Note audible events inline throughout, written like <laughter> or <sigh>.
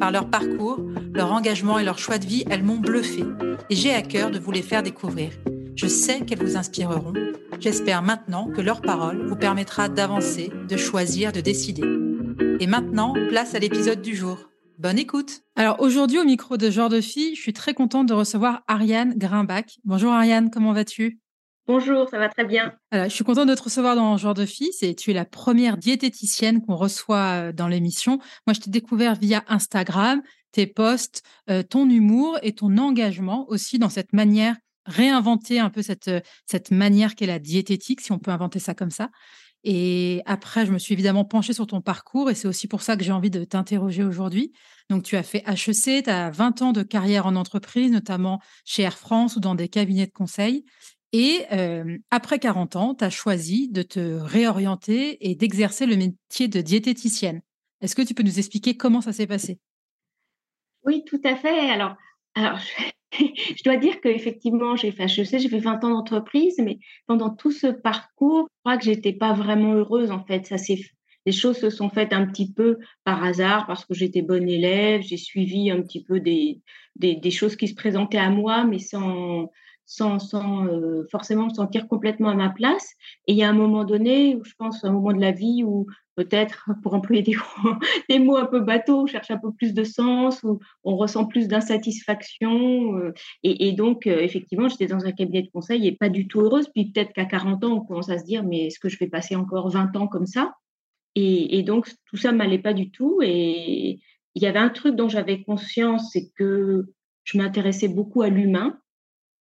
Par leur parcours, leur engagement et leur choix de vie, elles m'ont bluffé et j'ai à cœur de vous les faire découvrir. Je sais qu'elles vous inspireront. J'espère maintenant que leur parole vous permettra d'avancer, de choisir, de décider. Et maintenant, place à l'épisode du jour. Bonne écoute. Alors aujourd'hui au micro de Genre de Fille, je suis très contente de recevoir Ariane Grimbach. Bonjour Ariane, comment vas-tu? Bonjour, ça va très bien. je suis contente de te recevoir dans Genre de Fille. C'est, tu es la première diététicienne qu'on reçoit euh, dans l'émission. Moi, je t'ai découvert via Instagram, tes posts, euh, ton humour et ton engagement aussi dans cette manière, réinventer un peu cette, euh, cette manière qu'est la diététique, si on peut inventer ça comme ça. Et après, je me suis évidemment penchée sur ton parcours et c'est aussi pour ça que j'ai envie de t'interroger aujourd'hui. Donc, tu as fait HEC, tu as 20 ans de carrière en entreprise, notamment chez Air France ou dans des cabinets de conseil. Et après 40 ans, tu as choisi de te réorienter et d'exercer le métier de diététicienne. Est-ce que tu peux nous expliquer comment ça s'est passé? Oui, tout à fait. Alors, <laughs> je, dois dire qu'effectivement, j'ai fait HEC, j'ai fait 20 ans d'entreprise, mais pendant tout ce parcours, je crois que j'étais pas vraiment heureuse en fait. Ça les choses se sont faites un petit peu par hasard parce que j'étais bonne élève, j'ai suivi un petit peu des, des, choses qui se présentaient à moi, mais sans, sans, euh, forcément me sentir complètement à ma place. Et il y a un moment donné, où je pense un moment de la vie où peut-être, <laughs> pour employer des, <laughs> des, mots un peu bateaux, on cherche un peu plus de sens, où on ressent plus d'insatisfaction. Euh, et, donc, euh, effectivement, j'étais dans un cabinet de conseil et pas du tout heureuse. Puis peut-être qu'à 40 ans, on commence à se dire, mais est-ce que je vais passer encore 20 ans comme ça? Et, et, donc, tout ça m'allait pas du tout. Et il y avait un truc dont j'avais conscience, c'est que je m'intéressais beaucoup à l'humain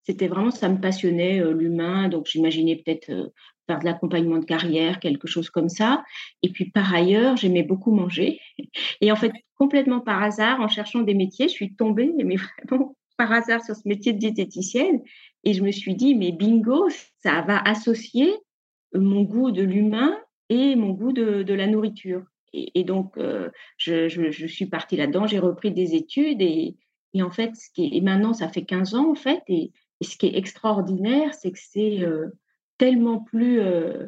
c'était vraiment, ça me passionnait, euh, l'humain. Donc, j'imaginais peut-être euh, faire de l'accompagnement de carrière, quelque chose comme ça. Et puis, par ailleurs, j'aimais beaucoup manger. <laughs> Et en fait, complètement par hasard, en cherchant des métiers, je suis tombée, mais <laughs> vraiment par hasard, sur ce métier de diététicienne. Et je me suis dit, mais bingo, ça va associer mon goût de l'humain et mon goût de, la nourriture. Et, donc, euh, je, je, suis partie là-dedans, j'ai repris des études et, et en fait, ce qui et maintenant, ça fait 15 ans en fait, et, et ce qui est extraordinaire, c'est que c'est euh, tellement plus euh,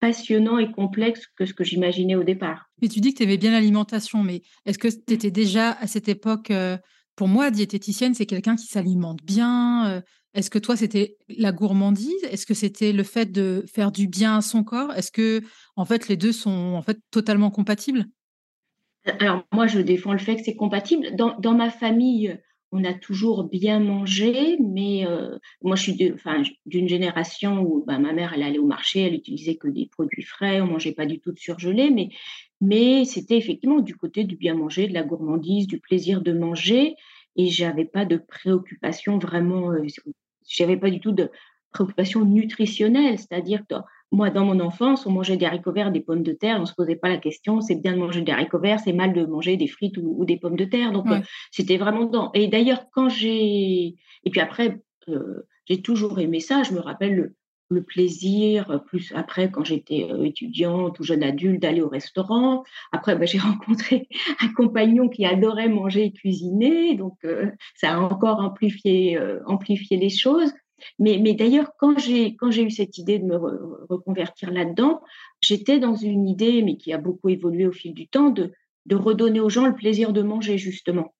passionnant et complexe que ce que j'imaginais au départ. Mais tu dis que tu aimais bien l'alimentation, mais est-ce que tu étais déjà à cette époque, euh, pour moi, diététicienne, c'est quelqu'un qui s'alimente bien Est-ce que toi, c'était la gourmandise? Est-ce que c'était le fait de faire du bien à son corps? Est-ce que, en fait, les deux sont en fait totalement compatibles? Alors moi, je défends le fait que c'est compatible. Dans, dans ma famille, on a toujours bien mangé, mais euh, moi je suis d'une génération où bah, ma mère elle allait au marché, elle utilisait que des produits frais, on mangeait pas du tout de surgelé, mais mais c'était effectivement du côté du bien manger, de la gourmandise, du plaisir de manger, et j'avais pas de préoccupation vraiment, euh, j'avais pas du tout de préoccupation nutritionnelle, c'est-à-dire que moi, dans mon enfance, on mangeait des haricots verts, des pommes de terre, on se posait pas la question, c'est bien de manger des haricots verts, c'est mal de manger des frites ou, des pommes de terre. Donc, euh, c'était vraiment dedans. Et d'ailleurs, quand j'ai... Et puis après, euh, j'ai toujours aimé ça. Je me rappelle le, plaisir, plus après, quand j'étais euh, étudiante ou jeune adulte, d'aller au restaurant. Après, bah, <laughs> j'ai rencontré un compagnon qui adorait manger et cuisiner. Donc, ça a encore amplifié, amplifié les choses. Mais, d'ailleurs, quand j'ai eu cette idée de me reconvertir là-dedans, j'étais dans une idée, mais qui a beaucoup évolué au fil du temps, de, de redonner aux gens le plaisir de manger justement.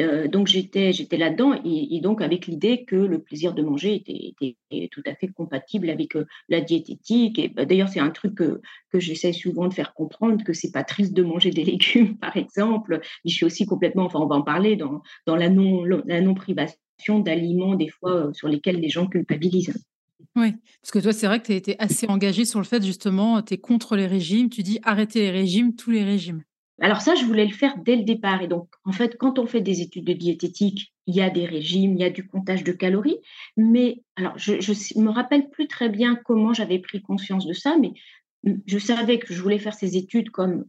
Euh, donc j'étais là-dedans et, donc avec l'idée que le plaisir de manger était, tout à fait compatible avec euh, la diététique et bah, d'ailleurs c'est un truc que, j'essaie souvent de faire comprendre que c'est pas triste de manger des <laughs> légumes par exemple je suis aussi complètement enfin on va en parler dans dans la non la non privation d'aliments des fois euh, sur lesquels les gens culpabilisent. Oui, parce que toi, c'est vrai que tu été assez engagée sur le fait, justement, tu es contre les régimes, tu dis arrêter les régimes, tous les régimes. Alors ça, je voulais le faire dès le départ. Et donc, en fait, quand on fait des études de diététique, il y a des régimes, il y a du comptage de calories. Mais alors, je ne me rappelle plus très bien comment j'avais pris conscience de ça, mais je savais que je voulais faire ces études comme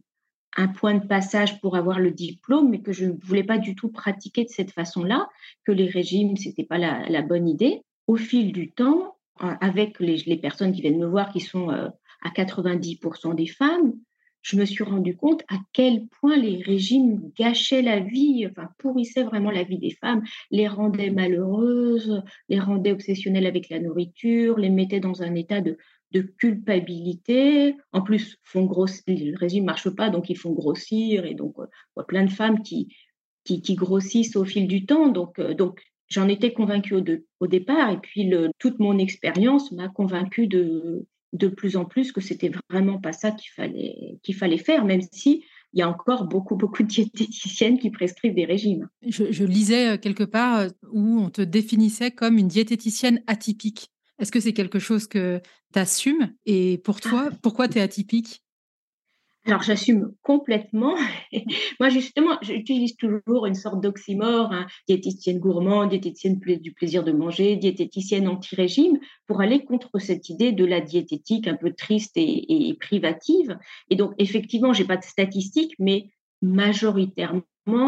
un point de passage pour avoir le diplôme, mais que je ne voulais pas du tout pratiquer de cette façon-là, que les régimes, ce n'était pas la, bonne idée. Au fil du temps, avec les, les, personnes qui viennent me voir, qui sont euh, à 90% des femmes, je me suis rendu compte à quel point les régimes gâchaient la vie, enfin pourrissaient vraiment la vie des femmes, les rendaient malheureuses, les rendaient obsessionnelles avec la nourriture, les mettaient dans un état de, culpabilité. En plus, font grossir, le régime marche pas, donc ils font grossir, et donc voit plein de femmes qui, qui, grossissent au fil du temps. Donc, euh, donc j'en étais convaincue au, départ, et puis toute mon expérience m'a convaincue de, de plus en plus que c'était vraiment pas ça qu'il fallait, qu'il fallait faire, même si il y a encore beaucoup, beaucoup de diététiciennes qui prescrivent des régimes. Je, lisais euh, quelque part euh, où on te définissait comme une diététicienne atypique. Est-ce que c'est quelque chose que tu assumes Et pour toi, ah. pourquoi tu es atypique? Alors, j'assume complètement. <laughs> Moi, justement, j'utilise toujours une sorte d'oxymore, hein, diététicienne gourmande, diététicienne du plaisir de manger, diététicienne anti-régime, pour aller contre cette idée de la diététique un peu triste et, privative. Et donc, effectivement, j'ai pas de statistiques, mais majoritairement,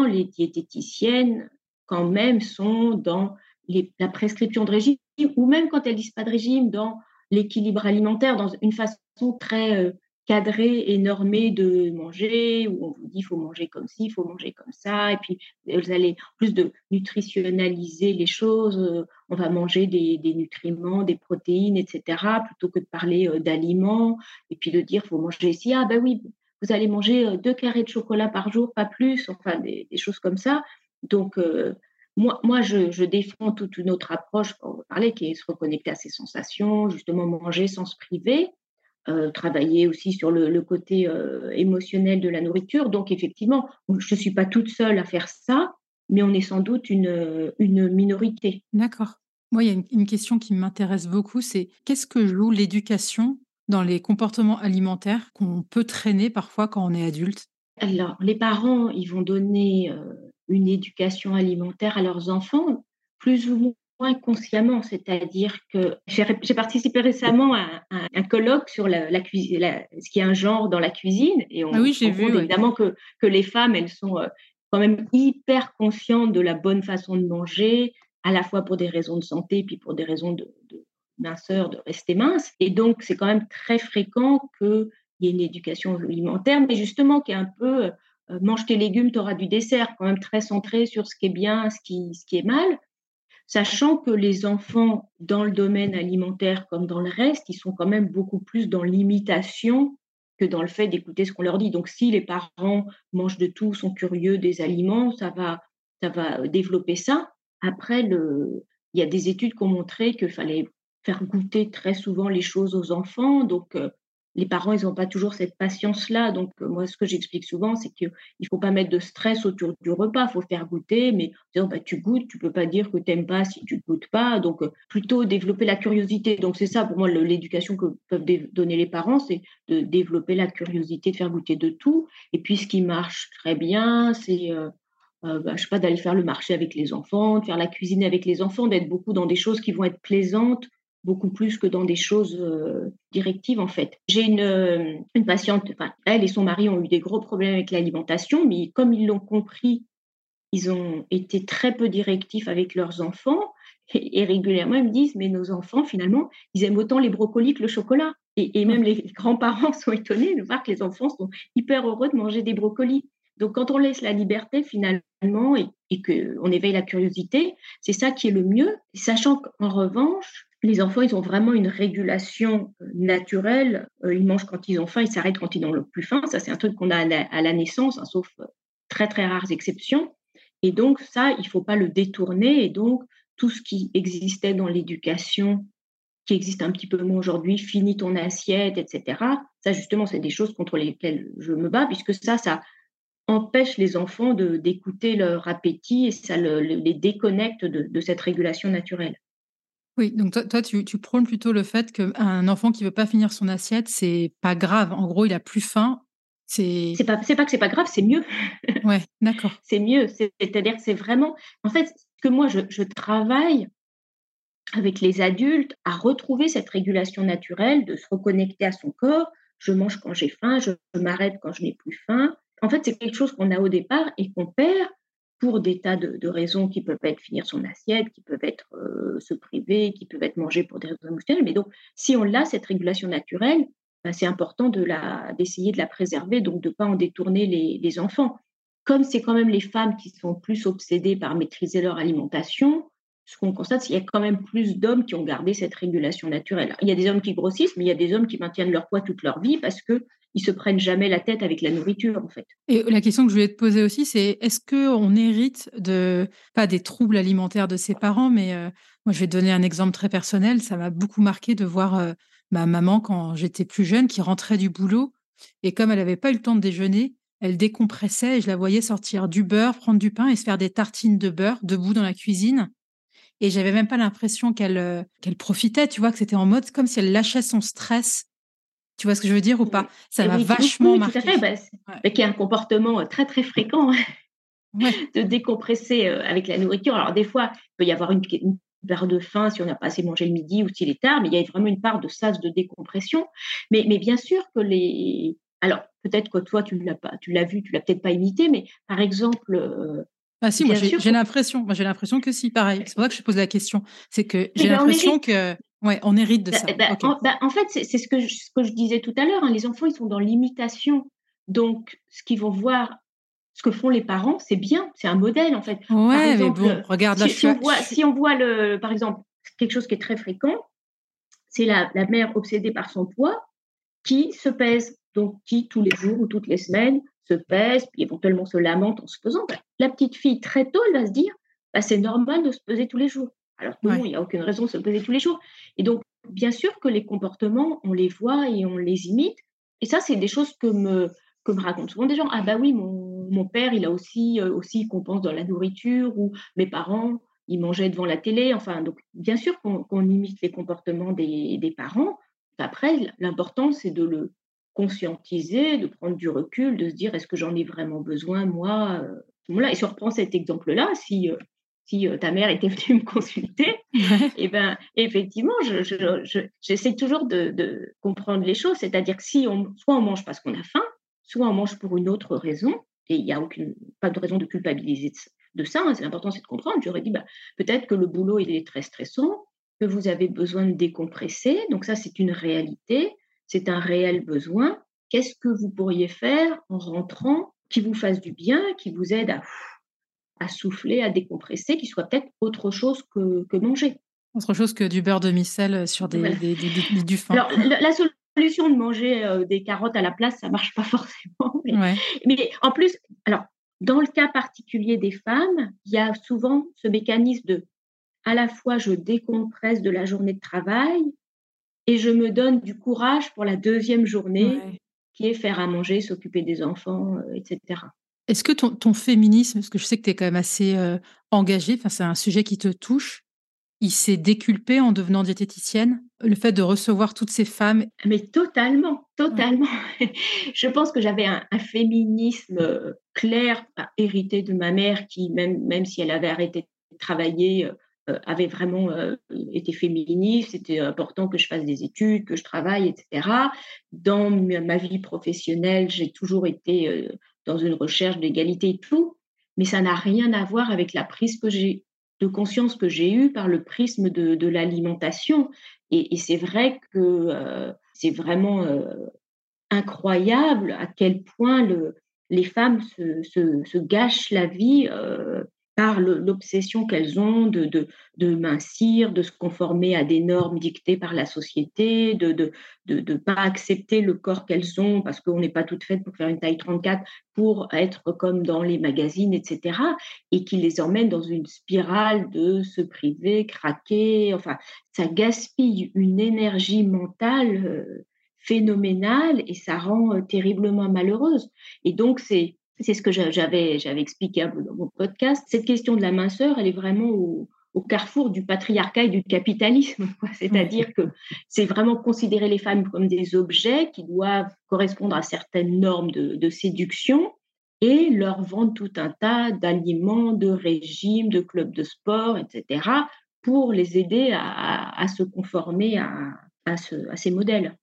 les diététiciennes, quand même, sont dans la prescription de régime, ou même quand elles disent pas de régime, dans l'équilibre alimentaire, dans une façon très euh, cadré et normé de manger, où on vous dit il faut manger comme ci, il faut manger comme ça, et puis vous allez plus de nutritionnaliser les choses, euh, on va manger des, nutriments, des protéines, etc., plutôt que de parler euh, d'aliments, et puis de dire faut manger ici, ah ben oui, vous allez manger deux carrés de chocolat par jour, pas plus, enfin des, choses comme ça. Donc, moi, moi je, je, défends toute une autre approche, pour parler, qui est se reconnecter à ses sensations, justement manger sans se priver, euh, travailler aussi sur le, côté euh, émotionnel de la nourriture. Donc, effectivement, je ne suis pas toute seule à faire ça, mais on est sans doute une, une minorité. D'accord. Moi, il y a une, question qui m'intéresse beaucoup, c'est qu'est-ce que joue l'éducation dans les comportements alimentaires qu'on peut traîner parfois quand on est adulte? Alors, les parents, ils vont donner euh, une éducation alimentaire à leurs enfants, plus ou inconsciemment, c'est-à-dire que j'ai participé récemment à, un colloque sur la, cuisine, ce qui est un genre dans la cuisine, et on, ah oui, j'ai vu évidemment que, que, les femmes, elles sont euh, quand même hyper conscientes de la bonne façon de manger, à la fois pour des raisons de santé, puis pour des raisons de, minceur, de rester mince, et donc c'est quand même très fréquent qu'il y ait une éducation alimentaire, mais justement qui est un peu euh, mange tes légumes, tu auras du dessert, quand même très centré sur ce qui est bien, ce qui, ce qui est mal sachant que les enfants dans le domaine alimentaire comme dans le reste, ils sont quand même beaucoup plus dans l'imitation que dans le fait d'écouter ce qu'on leur dit. Donc si les parents mangent de tout, sont curieux des aliments, ça va, ça va développer ça. Après, il y a des études qui ont montré qu'il fallait faire goûter très souvent les choses aux enfants. Donc, euh, les parents, ils n'ont pas toujours cette patience-là. Donc, euh, moi, ce que j'explique souvent, c'est qu'il ne faut pas mettre de stress autour du repas. Il faut faire goûter, mais bah, tu goûtes, tu ne peux pas dire que tu n'aimes pas si tu ne goûtes pas. Donc, euh, plutôt développer la curiosité. Donc, c'est ça, pour moi, l'éducation que peuvent donner les parents, c'est de développer la curiosité, de faire goûter de tout. Et puis, ce qui marche très bien, c'est... Euh, bah, pas, d'aller faire le marché avec les enfants, de faire la cuisine avec les enfants, d'être beaucoup dans des choses qui vont être plaisantes, beaucoup plus que dans des choses euh, directives en fait. J'ai une, euh, une patiente, elle et son mari ont eu des gros problèmes avec l'alimentation, mais comme ils l'ont compris, ils ont été très peu directifs avec leurs enfants et, régulièrement ils me disent mais nos enfants finalement ils aiment autant les brocolis que le chocolat et, même les <laughs> grands-parents sont étonnés de voir que les enfants sont hyper heureux de manger des brocolis. Donc, quand on laisse la liberté finalement et, et qu'on éveille la curiosité, c'est ça qui est le mieux, sachant qu'en revanche, les enfants, ils ont vraiment une régulation euh, naturelle. Euh, ils mangent quand ils ont faim, ils s'arrêtent quand ils n'ont plus faim. Ça, c'est un truc qu'on a à la, naissance, hein, sauf euh, très, très rares exceptions. Et donc, ça, il ne faut pas le détourner. Et donc, tout ce qui existait dans l'éducation, qui existe un petit peu moins aujourd'hui, finis ton assiette, etc. Ça, justement, c'est des choses contre lesquelles je me bats, puisque ça, ça empêche les enfants d'écouter leur appétit et ça les déconnecte de cette régulation naturelle. Oui, donc toi, toi tu, tu, prônes plutôt le fait qu'un enfant qui veut pas finir son assiette, c'est pas grave. En gros, il a plus faim. C'est pas pas que c'est pas grave, c'est mieux. Ouais, <laughs> d'accord. c'est mieux. C'est-à-dire que c'est vraiment. En fait, que moi je, je travaille avec les adultes à retrouver cette régulation naturelle, de se reconnecter à son corps. Je mange quand j'ai faim, je m'arrête quand je n'ai plus faim. En fait, c'est quelque chose qu'on a au départ et qu'on perd pour des tas de, raisons qui peuvent être finir son assiette, qui peuvent être euh, se priver, qui peuvent être mangées pour des raisons émotionnelles. Mais donc, si on a cette régulation naturelle, ben, c'est important de la, d'essayer de la préserver, donc de ne pas en détourner les, les enfants. Comme c'est quand même les femmes qui sont plus obsédées par maîtriser leur alimentation, ce qu'on constate, c'est qu'il y a quand même plus d'hommes qui ont gardé cette régulation naturelle. Il y a des hommes qui grossissent, mais il y a des hommes qui maintiennent leur poids toute leur vie parce que ils se prennent jamais la tête avec la nourriture, en fait. Et la question que je voulais te poser aussi, c'est est-ce qu'on hérite de, pas des troubles alimentaires de ses parents, mais euh, moi, je vais donner un exemple très personnel. Ça m'a beaucoup marqué de voir euh, ma maman, quand j'étais plus jeune, qui rentrait du boulot. Et comme elle n'avait pas eu le temps de déjeuner, elle décompressait et je la voyais sortir du beurre, prendre du pain et se faire des tartines de beurre debout dans la cuisine et j'avais même pas l'impression qu'elle euh, qu'elle profitait, tu vois, que c'était en mode comme si elle lâchait son stress. Tu vois ce que je veux dire ou pas? Ça m'a vachement oui, marqué. Tout à fait, bah, qui est un comportement euh, très très fréquent hein, <laughs> de décompresser euh, avec la nourriture. Alors des fois, il peut y avoir une, une part de faim si on n'a pas assez mangé le midi ou s'il est tard, mais il y a vraiment une part de sas de décompression. Mais, mais bien sûr que les alors peut-être que toi tu l'as pas, tu l'as vu, tu l'as peut-être pas imité, mais par exemple ah si, moi j'ai l'impression, moi j'ai l'impression que si, pareil. C'est pour ça que je pose la question. C'est que j'ai ben, l'impression que, ouais, on hérite de bah, ça. Bah, bah, en, fait, c'est ce que, je, ce que je disais tout à l'heure. Hein, les enfants, ils sont dans l'imitation. Donc, ce qu'ils vont voir, ce que font les parents, c'est bien, c'est un modèle en fait. Ouais, mais bon, regarde si, si, on voit, si on voit le, par exemple, quelque chose qui est très fréquent, c'est la, la mère obsédée par son poids qui se pèse, donc qui tous les jours ou toutes les semaines se pèse, puis éventuellement se lamente en se pesant, la petite fille, très tôt, elle va se dire bah, c'est normal de se peser tous les jours. Alors que non, il n'y a aucune raison de se peser tous les jours. Et donc, bien sûr que les comportements, on les voit et on les imite. Et ça, c'est des choses que me, que me racontent souvent des gens. Ah bah oui, mon, mon père, il a aussi, euh, aussi compense dans la nourriture, ou mes parents, ils mangeaient devant la télé. Enfin, donc, bien sûr qu'on imite les comportements des, des parents. Après, l'important, c'est de le, conscientiser, de prendre du recul, de se dire est-ce que j'en ai vraiment besoin moi euh, Et si on reprend cet exemple-là, si, euh, si euh, ta mère était venue me consulter, et eh ben effectivement, j'essaie je, toujours de, comprendre les choses, c'est-à-dire que si on, soit on mange parce qu'on a faim, soit on mange pour une autre raison, et il n'y a aucune, pas de raison de culpabiliser de ça, hein, c'est important, c'est de comprendre. J'aurais dit, bah, peut-être que le boulot, il est très stressant, que vous avez besoin de décompresser, donc ça, c'est une réalité. C'est un réel besoin. Qu'est-ce que vous pourriez faire en rentrant qui vous fasse du bien, qui vous aide à, souffler, à décompresser, qui soit peut-être autre chose que, manger Autre chose que du beurre de micelle sur des, du. Alors, la, solution de manger euh, des carottes à la place, ça marche pas <laughs> forcément. mais en plus, alors, dans le cas particulier des femmes, il y a souvent ce mécanisme de à la fois je décompresse de la journée de travail, et je me donne du courage pour la deuxième journée, qui est faire à manger, s'occuper des enfants, euh, etc. Est-ce que ton, féminisme, parce que je sais que tu es quand même assez euh, engagée, c'est un sujet qui te touche, il s'est déculpé en devenant diététicienne Le fait de recevoir toutes ces femmes? Mais totalement, totalement. <laughs> je pense que j'avais un, féminisme euh, clair, hérité de ma mère, qui, même, même si elle avait arrêté de travailler, euh, avait vraiment euh, été féministe, c'était important que je fasse des études, que je travaille, etc. Dans ma vie professionnelle, j'ai toujours été euh, dans une recherche d'égalité et tout, mais ça n'a rien à voir avec la prise que j'ai de conscience que j'ai eue par le prisme de, l'alimentation. Et, c'est vrai que c'est vraiment incroyable à quel point le, les femmes se, se, gâchent la vie par l'obsession qu'elles ont de, de, mincir, de se conformer à des normes dictées par la société, de ne de, de, pas accepter le corps qu'elles ont parce qu'on n'est pas toutes faites pour faire une taille 34, pour être comme dans les magazines, etc. Et qui les emmène dans une spirale de se priver, craquer. Enfin, ça gaspille une énergie mentale euh, phénoménale et ça rend euh, terriblement malheureuse. Et donc, c'est c'est ce que j'avais, expliqué dans mon podcast. Cette question de la minceur, elle est vraiment au, au carrefour du patriarcat et du capitalisme. <laughs> C'est-à-dire que c'est vraiment considérer les femmes comme des objets qui doivent correspondre à certaines normes de, séduction et leur vendre tout un tas d'aliments, de régimes, de clubs de sport, etc., pour les aider à, se conformer à ces modèles.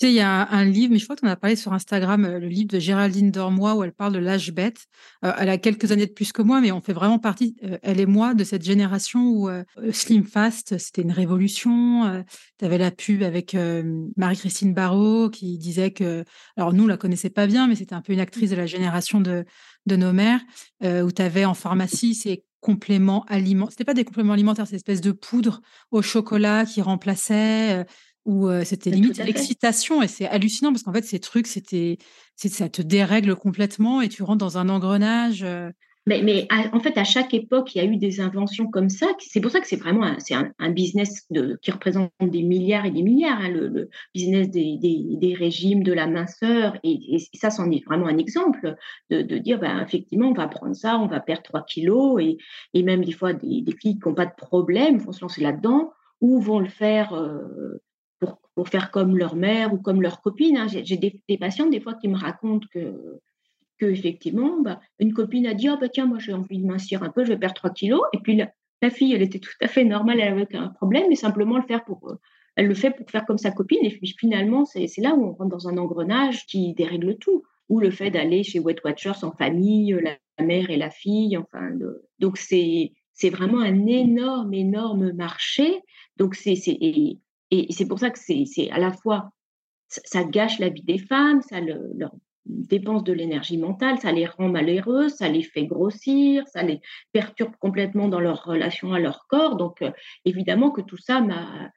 Tu sais, il y a un livre, mais je crois qu'on a parlé sur Instagram, euh, le livre de Géraldine Dormois, où elle parle de l'âge bête. Euh, elle a quelques années de plus que moi, mais on fait vraiment partie, euh, elle et moi, de cette génération où Slim Fast, c'était une révolution. tu avais la pub avec Marie-Christine Barrault qui disait que, alors nous, on la connaissait pas bien, mais c'était un peu une actrice de la génération de, de nos mères, où tu avais en pharmacie ces compléments alimentaires. C'était pas des compléments alimentaires, c'est espèce de poudre au chocolat qui remplaçait où c'était limite l'excitation et c'est hallucinant parce qu'en fait ces trucs c'était ça te dérègle complètement et tu rentres dans un engrenage mais, mais en fait, à chaque époque, il y a eu des inventions comme ça. C'est pour ça que c'est vraiment un, c'est un, business de, qui représente des milliards et des milliards, hein, le, business des, des, régimes, de la minceur. Et, ça, c'en est vraiment un exemple de, de dire, ben, effectivement, on va prendre ça, on va perdre 3 kilos. Et, et même des fois, des, filles qui n'ont pas de problème vont se lancer là-dedans ou vont le faire pour faire comme leur mère ou comme leur copine. Hein. J'ai des, des, patientes des fois qui me racontent que, que effectivement, bah, une copine a dit oh, bah, tiens, moi j'ai envie de mincir un peu, je vais perdre 3 kilos. Et puis la, fille, elle était tout à fait normale, elle avait aucun problème, mais simplement le faire pour. Euh, elle le fait pour faire comme sa copine. Et puis finalement, c'est là où on rentre dans un engrenage qui dérègle tout. Ou le fait d'aller chez Wet Watchers en famille, la, mère et la fille. Enfin, donc c'est c'est vraiment un énorme, énorme marché. Donc c'est et, c'est pour ça que c'est à la fois, ça, gâche la vie des femmes, ça leur dépense de l'énergie mentale, ça les rend malheureuses, ça les fait grossir, ça les perturbe complètement dans leur relation à leur corps. Donc, euh, évidemment que tout ça m'a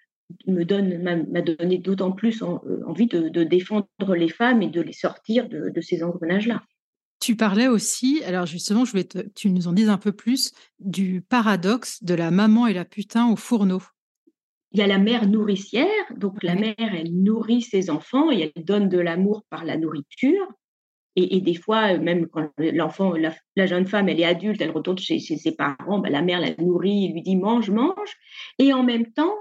me donne m'a donné d'autant plus euh, envie de, défendre les femmes et de les sortir de, ces engrenages-là. Tu parlais aussi, alors justement, tu nous en dises un peu plus du paradoxe de la maman et la putain au fourneau. Il y a la mère nourricière, donc la mère, elle nourrit ses enfants et elle donne de l'amour par la nourriture. Et, des fois, même quand l'enfant, la, jeune femme, elle est adulte, elle retourne chez, ses parents, ben, la mère la nourrit, lui dit mange, mange. Et en même temps,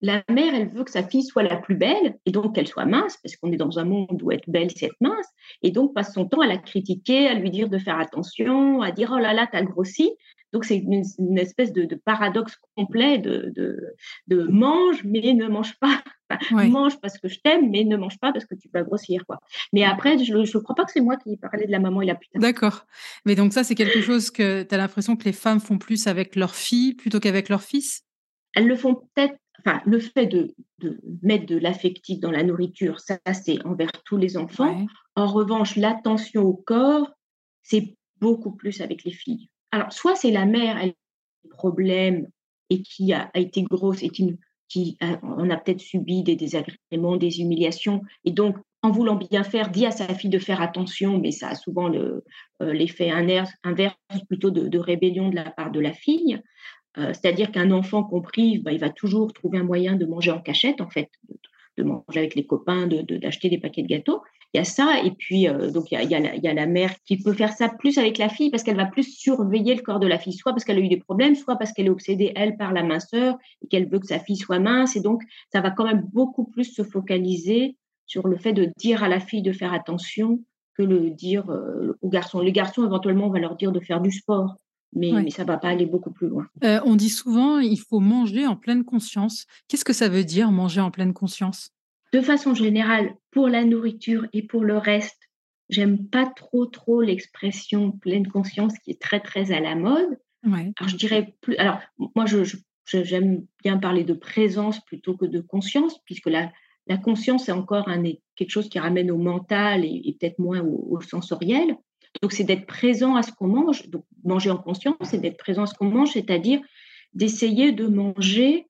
la mère, elle veut que sa fille soit la plus belle et donc qu'elle soit mince, parce qu'on est dans un monde où être belle, c'est être mince. Et donc passe son temps à la critiquer, à lui dire de faire attention, à dire oh là là, t'as grossi. Donc, c'est une, espèce de, paradoxe complet de, de, mange, mais ne mange pas. Mange parce que je t'aime, mais ne mange pas parce que tu vas grossir. Quoi. Mais après, je ne crois pas que c'est moi qui parlais de la maman et la putain. D'accord. Mais donc, ça, c'est quelque chose que tu as l'impression que les femmes font plus avec leur fille plutôt qu'avec leur fils? Elles le font peut-être. Enfin, le fait de, de mettre de l'affectif dans la nourriture, ça, c'est envers tous les enfants. En revanche, l'attention au corps, c'est beaucoup plus avec les filles. Alors, soit c'est la mère, elle a des problèmes et qui a, été grosse et qui, qui a, on a peut-être subi des désagréments, des humiliations, et donc en voulant bien faire, dit à sa fille de faire attention, mais ça a souvent euh, l'effet inverse, plutôt de, rébellion de la part de la fille. Euh, c'est-à-dire qu'un enfant compris, bah, il va toujours trouver un moyen de manger en cachette, en fait, de, manger avec les copains, d'acheter des paquets de gâteaux il y a ça. Et puis, euh, donc, il y, a, la, mère qui peut faire ça plus avec la fille parce qu'elle va plus surveiller le corps de la fille, soit parce qu'elle a eu des problèmes, soit parce qu'elle est obsédée, elle, par la minceur et qu'elle veut que sa fille soit mince. Et donc, ça va quand même beaucoup plus se focaliser sur le fait de dire à la fille de faire attention que le dire euh, aux garçons. Les garçons, éventuellement, on va leur dire de faire du sport. Mais, ça ne va pas aller beaucoup plus loin. Euh, on dit souvent il faut manger en pleine conscience. Qu'est-ce que ça veut dire manger en pleine conscience? De façon générale, pour la nourriture et pour le reste, j'aime pas trop trop l'expression pleine conscience qui est très très à la mode. Alors je dirais plus. Alors moi je, j'aime bien parler de présence plutôt que de conscience puisque la, la conscience est encore un, quelque chose qui ramène au mental et, peut-être moins au, sensoriel. Donc c'est d'être présent à ce qu'on mange. Donc manger en conscience, c'est d'être présent à ce qu'on mange, c'est-à-dire d'essayer de manger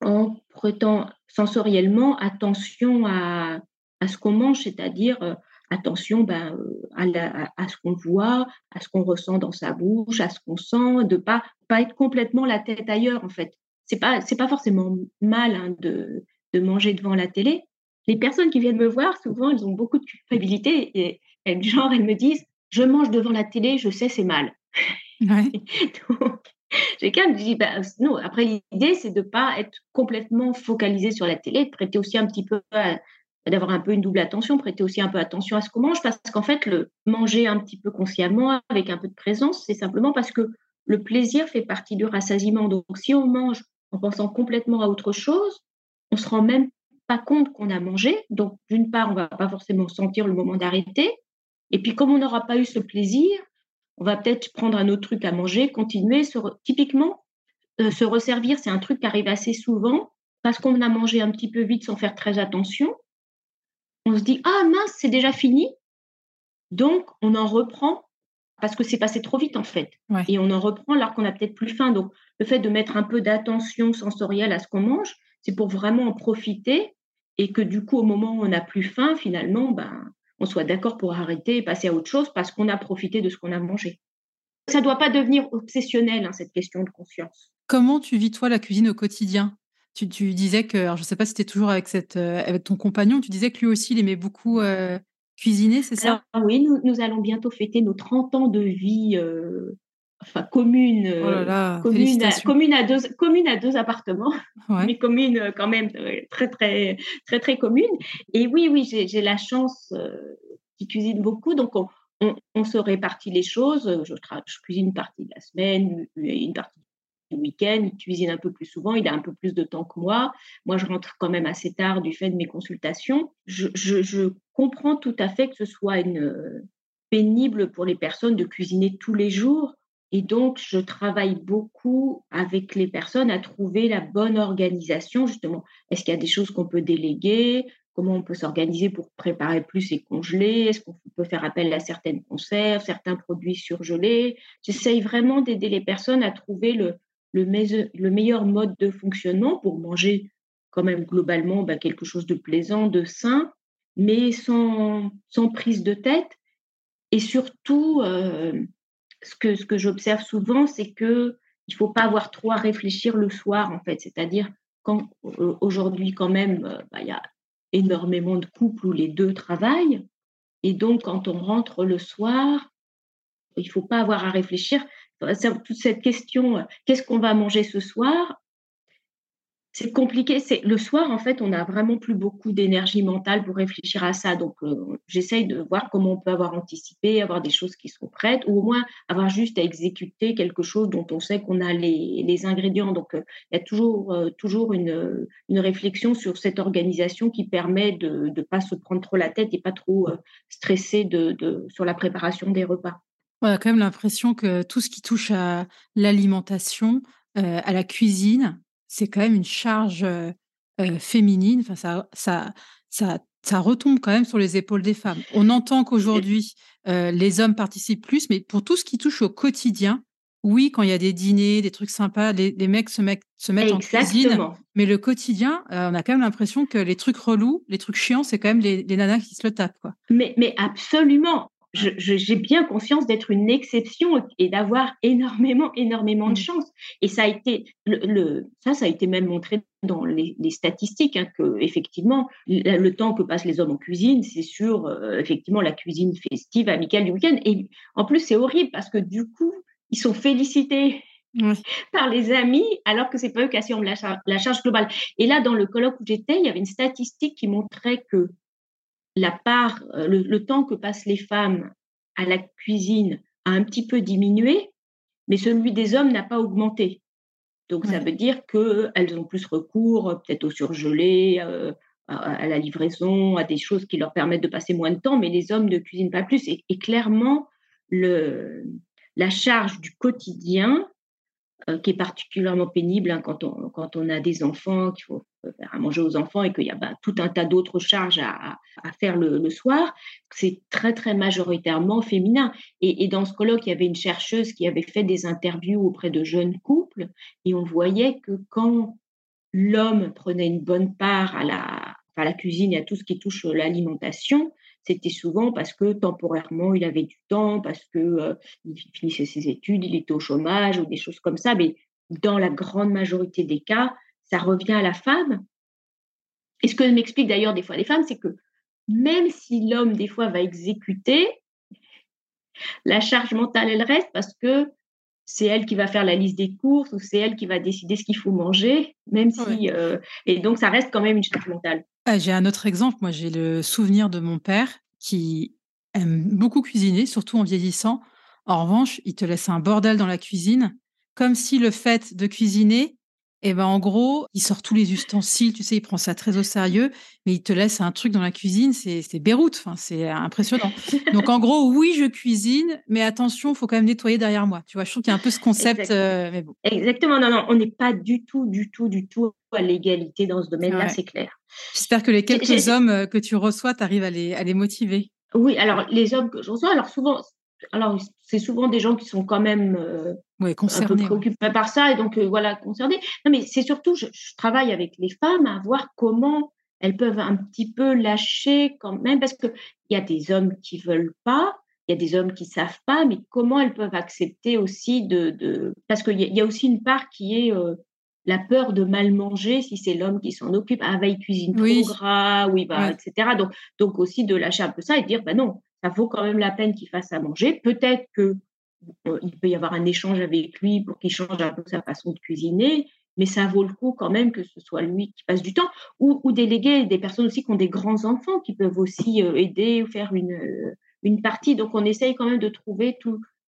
en prêtant sensoriellement attention à, à ce qu'on mange, c'est-à-dire euh, attention ben, euh, à, à, ce qu'on voit, à ce qu'on ressent dans sa bouche, à ce qu'on sent, de pas pas être complètement la tête ailleurs en fait. C'est pas c'est pas forcément mal hein, de, de manger devant la télé. Les personnes qui viennent me voir, souvent, elles ont beaucoup de culpabilité et, et genre elles me disent je mange devant la télé, je sais c'est mal. <laughs> <laughs> j'ai quand même dit, bah, non, après l'idée, c'est de ne pas être complètement focalisé sur la télé, de prêter aussi un petit peu, d'avoir un peu une double attention, prêter aussi un peu attention à ce qu'on mange, parce qu'en fait, le manger un petit peu consciemment, avec un peu de présence, c'est simplement parce que le plaisir fait partie du rassasiement. Donc, si on mange en pensant complètement à autre chose, on se rend même pas compte qu'on a mangé. Donc, d'une part, on va pas forcément sentir le moment d'arrêter. Et puis, comme on n'aura pas eu ce plaisir, on va peut-être prendre un autre truc à manger, continuer. Typiquement, euh, se resservir, c'est un truc qui arrive assez souvent parce qu'on a mangé un petit peu vite sans faire très attention. On se dit ah mince, c'est déjà fini. Donc on en reprend parce que c'est passé trop vite en fait. Et on en reprend alors qu'on a peut-être plus faim. Donc le fait de mettre un peu d'attention sensorielle à ce qu'on mange, c'est pour vraiment en profiter et que du coup au moment où on n'a plus faim, finalement, ben on soit d'accord pour arrêter et passer à autre chose parce qu'on a profité de ce qu'on a mangé. Ça ne doit pas devenir obsessionnel, hein, cette question de conscience. Comment tu vis, toi, la cuisine au quotidien? Tu, disais que, alors je ne sais pas si c'était toujours avec, cette, euh, avec ton compagnon, tu disais que lui aussi, il aimait beaucoup euh, cuisiner, c'est ça? Oui, nous, allons bientôt fêter nos 30 ans de vie euh, enfin commune, oh commune, à, commune, à, deux, commune à deux appartements, <laughs> mais commune quand même très très très très commune. Et oui, oui, j'ai la chance qui cuisine beaucoup, donc on, on, se répartit les choses. Je, je, cuisine une partie de la semaine, une partie du week-end. Il cuisine un peu plus souvent, il a un peu plus de temps que moi. Moi, je rentre quand même assez tard du fait de mes consultations. Je, je, je comprends tout à fait que ce soit une, pénible pour les personnes de cuisiner tous les jours et donc, je travaille beaucoup avec les personnes à trouver la bonne organisation, justement. Est-ce qu'il y a des choses qu'on peut déléguer? Comment on peut s'organiser pour préparer plus et congeler? Est-ce qu'on peut faire appel à certaines conserves, certains produits surgelés? J'essaye vraiment d'aider les personnes à trouver le, le, meilleur mode de fonctionnement pour manger quand même globalement bah, quelque chose de plaisant, de sain, mais sans, sans prise de tête. Et surtout, euh, ce que, ce que j'observe souvent, c'est que il faut pas avoir trop à réfléchir le soir, en fait. C'est-à-dire, quand euh, aujourd'hui, quand même, euh, bah, il y a énormément de couples où les deux travaillent. Et donc, quand on rentre le soir, il faut pas avoir à réfléchir. Toute cette question, euh, qu'est-ce qu'on va manger ce soir c'est compliqué. C'est le soir, en fait, on n'a vraiment plus beaucoup d'énergie mentale pour réfléchir à ça. Donc, euh, j'essaye de voir comment on peut avoir anticipé, avoir des choses qui sont prêtes, ou au moins avoir juste à exécuter quelque chose dont on sait qu'on a les, ingrédients. Donc, euh, il y a toujours, euh, toujours une, une, réflexion sur cette organisation qui permet de ne pas se prendre trop la tête et pas trop stresser de, de, sur la préparation des repas. On a quand même l'impression que tout ce qui touche à l'alimentation, à la cuisine, c'est quand même une charge féminine. Enfin, ça, ça, ça, ça retombe quand même sur les épaules des femmes. On entend qu'aujourd'hui, les hommes participent plus, mais pour tout ce qui touche au quotidien, oui, quand il y a des dîners, des trucs sympas, les, mecs se, mettent, se mettent en cuisine. Mais le quotidien, on a quand même l'impression que les trucs relous, les trucs chiants, c'est quand même les, les, nanas qui se le tapent. Quoi. Mais, mais absolument j'ai bien conscience d'être une exception et d'avoir énormément, énormément de mmh. chance. Et ça a été, le, ça, ça a été même montré dans les, statistiques, hein, que effectivement, le, temps que passent les hommes en cuisine, c'est sur euh, effectivement la cuisine festive, amicale du week-end. Et en plus, c'est horrible parce que du coup, ils sont félicités par les amis, alors que c'est pas eux qui assurent la, la charge globale. Et là, dans le colloque où j'étais, il y avait une statistique qui montrait que la part, euh, le, temps que passent les femmes à la cuisine a un petit peu diminué, mais celui des hommes n'a pas augmenté. Donc ça veut dire qu'elles ont plus recours euh, peut-être au surgelé, euh, à, la livraison, à des choses qui leur permettent de passer moins de temps, mais les hommes ne cuisinent pas plus. Et, et clairement, le, la charge du quotidien qui est particulièrement pénible hein, quand, on, quand on a des enfants, qu'il faut faire à manger aux enfants et qu'il y a bah, tout un tas d'autres charges à, à, faire le, soir, c'est très, très majoritairement féminin. Et, et, dans ce colloque, il y avait une chercheuse qui avait fait des interviews auprès de jeunes couples et on voyait que quand l'homme prenait une bonne part à la, à la cuisine et à tout ce qui touche l'alimentation, c'était souvent parce que temporairement il avait du temps, parce que euh, il finissait ses études, il était au chômage ou des choses comme ça. Mais dans la grande majorité des cas, ça revient à la femme. Et ce que m'expliquent d'ailleurs des fois les femmes, c'est que même si l'homme des fois va exécuter, la charge mentale elle reste parce que c'est elle qui va faire la liste des courses ou c'est elle qui va décider ce qu'il faut manger, même si. et donc, ça reste quand même une charge mentale. J'ai un autre exemple. Moi, j'ai le souvenir de mon père qui aime beaucoup cuisiner, surtout en vieillissant. En revanche, il te laisse un bordel dans la cuisine, comme si le fait de cuisiner, eh ben en gros, il sort tous les ustensiles, tu sais, il prend ça très au sérieux, mais il te laisse un truc dans la cuisine, c'est Beyrouth, enfin, c'est impressionnant. <laughs> Donc en gros, oui, je cuisine, mais attention, il faut quand même nettoyer derrière moi. Tu vois, je trouve qu'il y a un peu ce concept. Euh, mais bon. Exactement, non, non, on n'est pas du tout, du tout, du tout à l'égalité dans ce domaine-là, c'est clair. J'espère que les quelques hommes euh, que tu reçois, tu arrives à les, à les motiver. Oui, alors les hommes que je reçois, alors souvent, alors c'est souvent des gens qui sont quand même euh, un peu préoccupés par ça et donc euh, voilà concernés. Non, mais c'est surtout, je, travaille avec les femmes à voir comment elles peuvent un petit peu lâcher quand même parce que il y a des hommes qui veulent pas, il y a des hommes qui savent pas, mais comment elles peuvent accepter aussi de, de... parce qu'il y, y, a aussi une part qui est euh, la peur de mal manger si c'est l'homme qui s'en occupe. Ah, va, il cuisine trop gras, oui, bah, etc. Donc, donc aussi de lâcher un peu ça et de dire, bah non, ça vaut quand même la peine qu'il fasse à manger. Peut-être que euh, peut y avoir un échange avec lui pour qu'il change un peu sa façon de cuisiner, mais ça vaut le coup quand même que ce soit lui qui passe du temps, ou, déléguer des personnes aussi qui ont des grands enfants qui peuvent aussi euh, aider ou faire une, euh, une partie. Donc on essaye quand même de trouver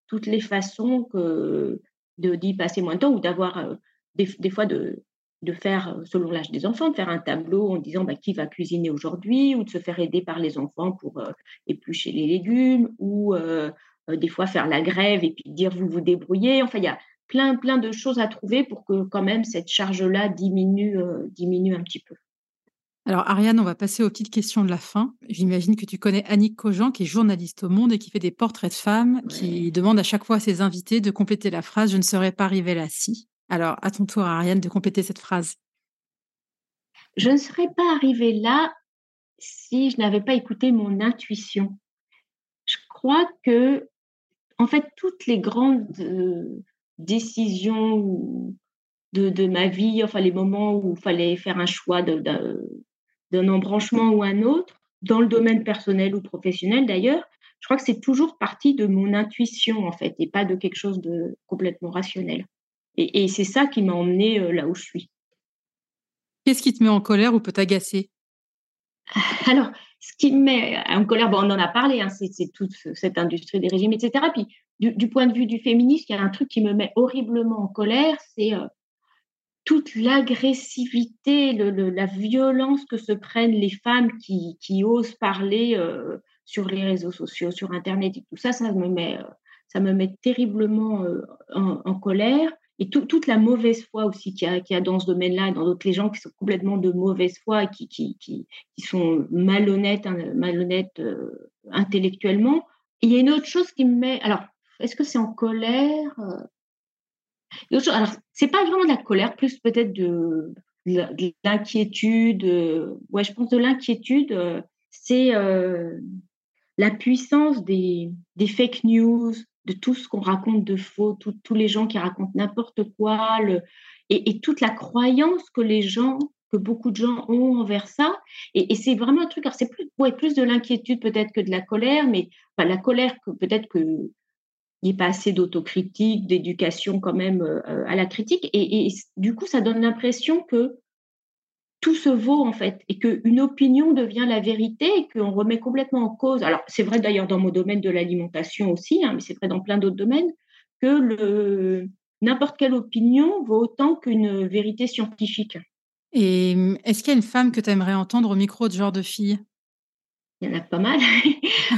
toutes les façons d'y passer moins de temps ou d'avoir des, fois de, de faire, euh, selon l'âge des enfants, de faire un tableau en disant bah, qui va cuisiner aujourd'hui, ou de se faire aider par les enfants pour euh, éplucher les légumes, ou euh, des fois faire la grève et puis dire vous vous débrouillez. Enfin, il y a plein, plein de choses à trouver pour que quand même cette charge-là diminue, diminue un petit peu. Alors Ariane, on va passer aux petites questions de la fin. J'imagine que tu connais Annick Cogent, qui est journaliste au Monde et qui fait des portraits de femmes, qui demande à chaque fois à ses invités de compléter la phrase « Je ne serais pas arrivée là si ». Alors, à ton tour, Ariane, de compléter cette phrase. Je ne serais pas arrivée là si je n'avais pas écouté mon intuition. Je crois que, en fait, toutes les grandes euh, décisions de, ma vie, enfin les moments où il fallait faire un choix d'un embranchement ou un autre, dans le domaine personnel ou professionnel d'ailleurs, je crois que c'est toujours parti de mon intuition en fait et pas de quelque chose de complètement rationnel. Et, c'est ça qui m'a emmené euh, là où je suis. Qu'est-ce qui te met en colère ou peut t'agacer? Alors, ce qui me met en colère, bon, on en a parlé, hein, c'est toute cette industrie des régimes, etc. Puis, du, point de vue du féminisme, il y a un truc qui me met horriblement en colère, c'est euh, toute l'agressivité, la violence que se prennent les femmes qui, osent parler euh, sur les réseaux sociaux, sur Internet et tout ça, ça me met, ça me met terriblement en, colère et toute la mauvaise foi aussi qu'il y, a dans ce domaine-là, dans d'autres les gens qui sont complètement de mauvaise foi, qui, qui, qui, sont malhonnêtes, hein, malhonnêtes euh, intellectuellement. il y a une autre chose qui me met. Alors, est-ce que c'est en colère euh? Alors, c'est pas vraiment de la colère, plus peut-être de, de l'inquiétude. Euh, ouais, je pense de l'inquiétude. c'est la puissance des, des fake news, de tout ce qu'on raconte de faux, tous les gens qui racontent n'importe quoi, et, toute la croyance que les gens, que beaucoup de gens ont envers ça. Et, c'est vraiment un truc, c'est plus, ouais, plus de l'inquiétude peut-être que de la colère, mais la colère que peut-être que il n'y a pas assez d'autocritique, d'éducation quand même euh, à la critique. Et, du coup, ça donne l'impression que tout se vaut en fait et qu'une opinion devient la vérité et qu'on remet complètement en cause. Alors c'est vrai d'ailleurs dans mon domaine de l'alimentation aussi, hein, mais c'est vrai dans plein d'autres domaines que le n'importe quelle opinion vaut autant qu'une vérité scientifique. Et hum, est-ce qu'il y a une femme que tu aimerais entendre au micro de genre de fille? Il y en a pas mal. <laughs>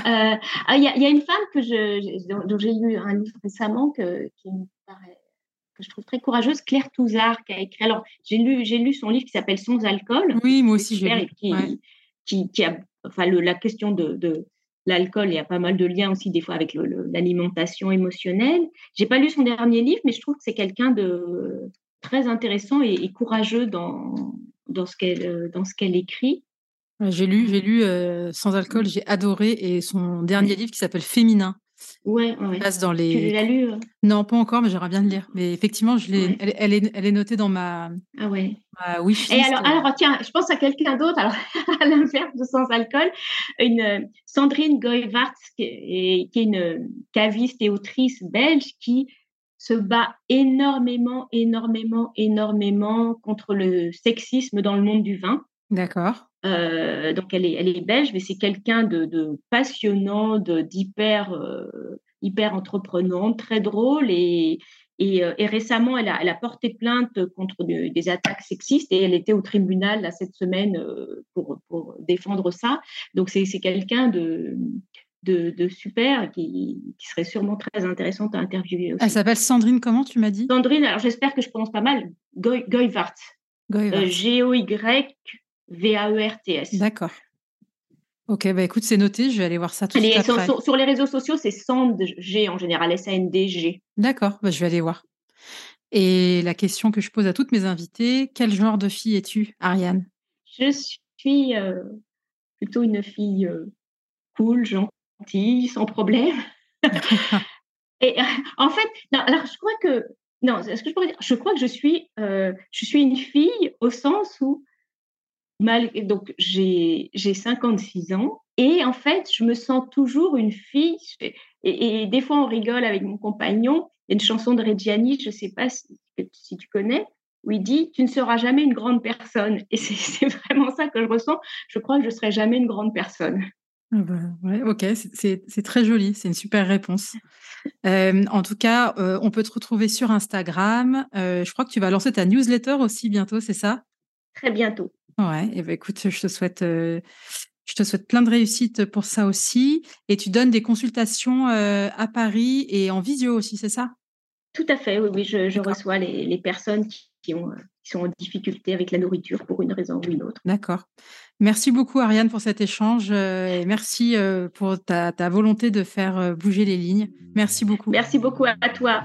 Euh, ah, il, y a, une femme que je, dont j'ai lu un livre récemment que, qui me paraît je trouve très courageuse, Claire Touzard, qui a écrit. Alors, j'ai lu, j'ai lu son livre qui s'appelle Sans alcool. Oui, moi aussi, j'ai lu. Qui, qui, a, enfin, le, la question de, de l'alcool, il y a pas mal de liens aussi des fois avec l'alimentation émotionnelle. J'ai pas lu son dernier livre, mais je trouve que c'est quelqu'un de très intéressant et, courageux dans, dans ce qu'elle dans ce qu'elle écrit. J'ai lu, j'ai lu euh, Sans alcool, j'ai adoré et son dernier livre qui s'appelle Féminin Ouais, ouais. Passe dans les... Tu l'as lu euh? Non, pas encore, mais j'aimerais bien le lire. Mais effectivement, je l'ai, elle, est, elle est notée dans ma, ah ouais. Oui. Et alors, alors, tiens, je pense à quelqu'un d'autre, alors <laughs> à l'inverse de sans alcool, une euh, Sandrine Goyvart, qui est, qui est une caviste et autrice belge qui se bat énormément, énormément, énormément contre le sexisme dans le monde du vin. D'accord. Euh, donc elle est, elle est belge, mais c'est quelqu'un de, de, passionnant, d'hyper euh, hyper entreprenante, très drôle et, et, euh, et récemment elle a, elle a, porté plainte contre des attaques sexistes et elle était au tribunal là, cette semaine pour, pour défendre ça. Donc c'est quelqu'un de, de, de, super qui, qui, serait sûrement très intéressante à interviewer aussi. Elle s'appelle Sandrine, comment tu m'as dit? Sandrine, alors j'espère que je prononce pas mal, Goyvart. G-O-Y V-A-E-R-T-S. D'accord. Ok, bah écoute, c'est noté, je vais aller voir ça tout de suite. Sur, sur, les réseaux sociaux, c'est Sand-G en général, S-A-N-D-G. D'accord, bah, je vais aller voir. Et la question que je pose à toutes mes invitées, quel genre de fille es-tu, Ariane? Je suis euh, plutôt une fille euh, cool, gentille, sans problème. <laughs> Et euh, en fait, non, alors je crois que non, ce que je pourrais dire, je crois que je suis, je suis une fille au sens où mal, donc j'ai 56 ans et en fait, je me sens toujours une fille. Et, des fois, on rigole avec mon compagnon. Il y a une chanson de Reggiani, je ne sais pas si, si, tu connais, où il dit Tu ne seras jamais une grande personne. Et c'est <laughs> vraiment ça que je ressens. Je crois que je ne serai jamais une grande personne. Ah bah, ok, c'est très joli, c'est une super réponse. Euh, en tout cas, euh, on peut te retrouver sur Instagram. Euh, je crois que tu vas lancer ta newsletter aussi bientôt, c'est ça? Très bientôt. Ouais, et ben écoute, je te souhaite, euh, je te souhaite plein de réussite pour ça aussi. Et tu donnes des consultations euh, à Paris et en visio aussi, c'est ça? Tout à fait, oui, oui je, je reçois les, les personnes qui, ont, qui sont en difficulté avec la nourriture pour une raison ou une autre. D'accord. Merci beaucoup Ariane pour cet échange euh, et merci pour ta, ta, volonté de faire bouger les lignes. Merci beaucoup. Merci beaucoup à toi.